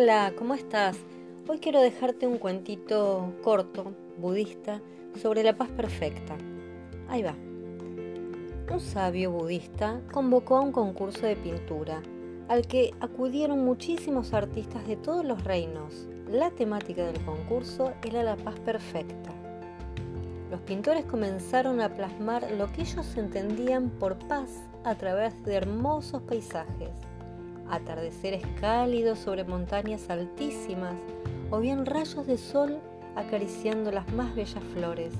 Hola, ¿cómo estás? Hoy quiero dejarte un cuentito corto, budista, sobre la paz perfecta. Ahí va. Un sabio budista convocó a un concurso de pintura, al que acudieron muchísimos artistas de todos los reinos. La temática del concurso era la paz perfecta. Los pintores comenzaron a plasmar lo que ellos entendían por paz a través de hermosos paisajes atardeceres cálidos sobre montañas altísimas o bien rayos de sol acariciando las más bellas flores.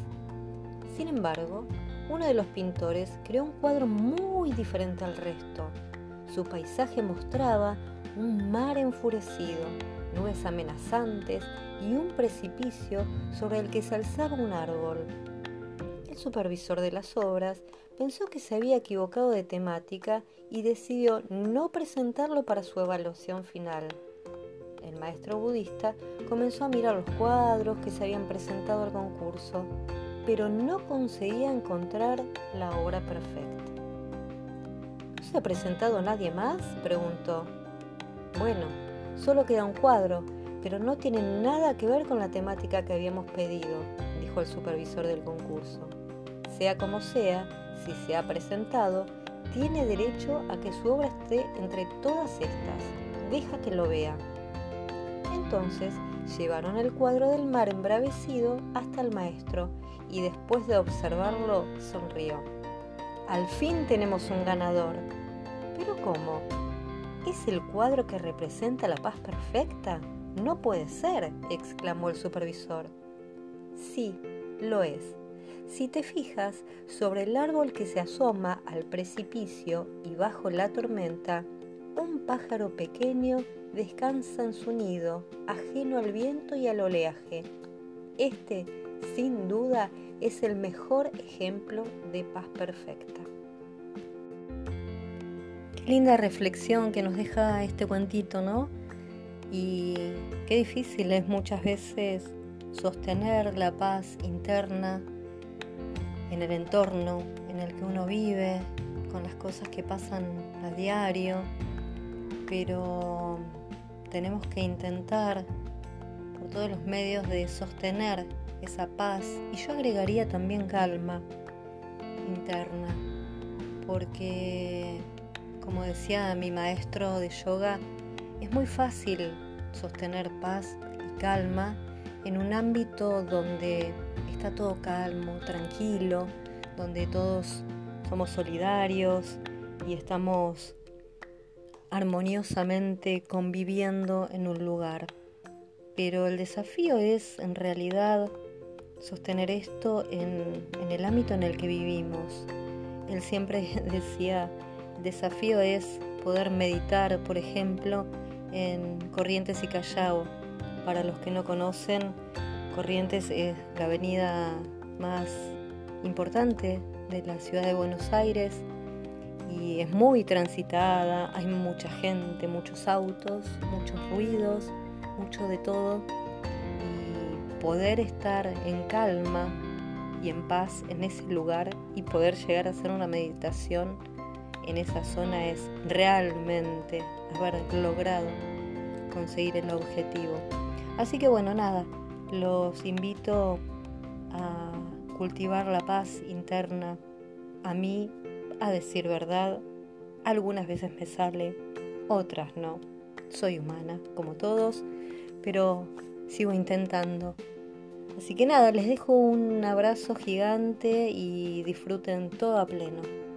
Sin embargo, uno de los pintores creó un cuadro muy diferente al resto. Su paisaje mostraba un mar enfurecido, nubes amenazantes y un precipicio sobre el que se alzaba un árbol. Supervisor de las obras pensó que se había equivocado de temática y decidió no presentarlo para su evaluación final. El maestro budista comenzó a mirar los cuadros que se habían presentado al concurso, pero no conseguía encontrar la obra perfecta. ¿No se ha presentado nadie más? preguntó. Bueno, solo queda un cuadro, pero no tiene nada que ver con la temática que habíamos pedido, dijo el supervisor del concurso. Sea como sea, si se ha presentado, tiene derecho a que su obra esté entre todas estas. Deja que lo vea. Entonces llevaron el cuadro del mar embravecido hasta el maestro y después de observarlo sonrió. Al fin tenemos un ganador. ¿Pero cómo? ¿Es el cuadro que representa la paz perfecta? No puede ser, exclamó el supervisor. Sí, lo es. Si te fijas, sobre el árbol que se asoma al precipicio y bajo la tormenta, un pájaro pequeño descansa en su nido, ajeno al viento y al oleaje. Este, sin duda, es el mejor ejemplo de paz perfecta. Qué linda reflexión que nos deja este cuentito, ¿no? Y qué difícil es muchas veces sostener la paz interna en el entorno en el que uno vive, con las cosas que pasan a diario, pero tenemos que intentar por todos los medios de sostener esa paz. Y yo agregaría también calma interna, porque como decía mi maestro de yoga, es muy fácil sostener paz y calma en un ámbito donde está todo calmo, tranquilo, donde todos somos solidarios y estamos armoniosamente conviviendo en un lugar. Pero el desafío es en realidad sostener esto en, el ámbito en el que vivimos. Él siempre decía, el desafío es poder meditar, por ejemplo, en Corrientes y Callao. Para los que no conocen, Corrientes es la avenida más importante de la ciudad de Buenos Aires y es muy transitada, hay mucha gente, muchos autos, muchos ruidos, mucho de todo y poder estar en calma y en paz en ese lugar y poder llegar a hacer una meditación en esa zona es realmente haber logrado conseguir el objetivo. Así que bueno, nada, los invito a cultivar la paz interna. A mí, a decir verdad, algunas veces me sale, otras no. Soy humana, como todos, pero sigo intentando. Así que nada, les dejo un abrazo gigante y disfruten todo a pleno.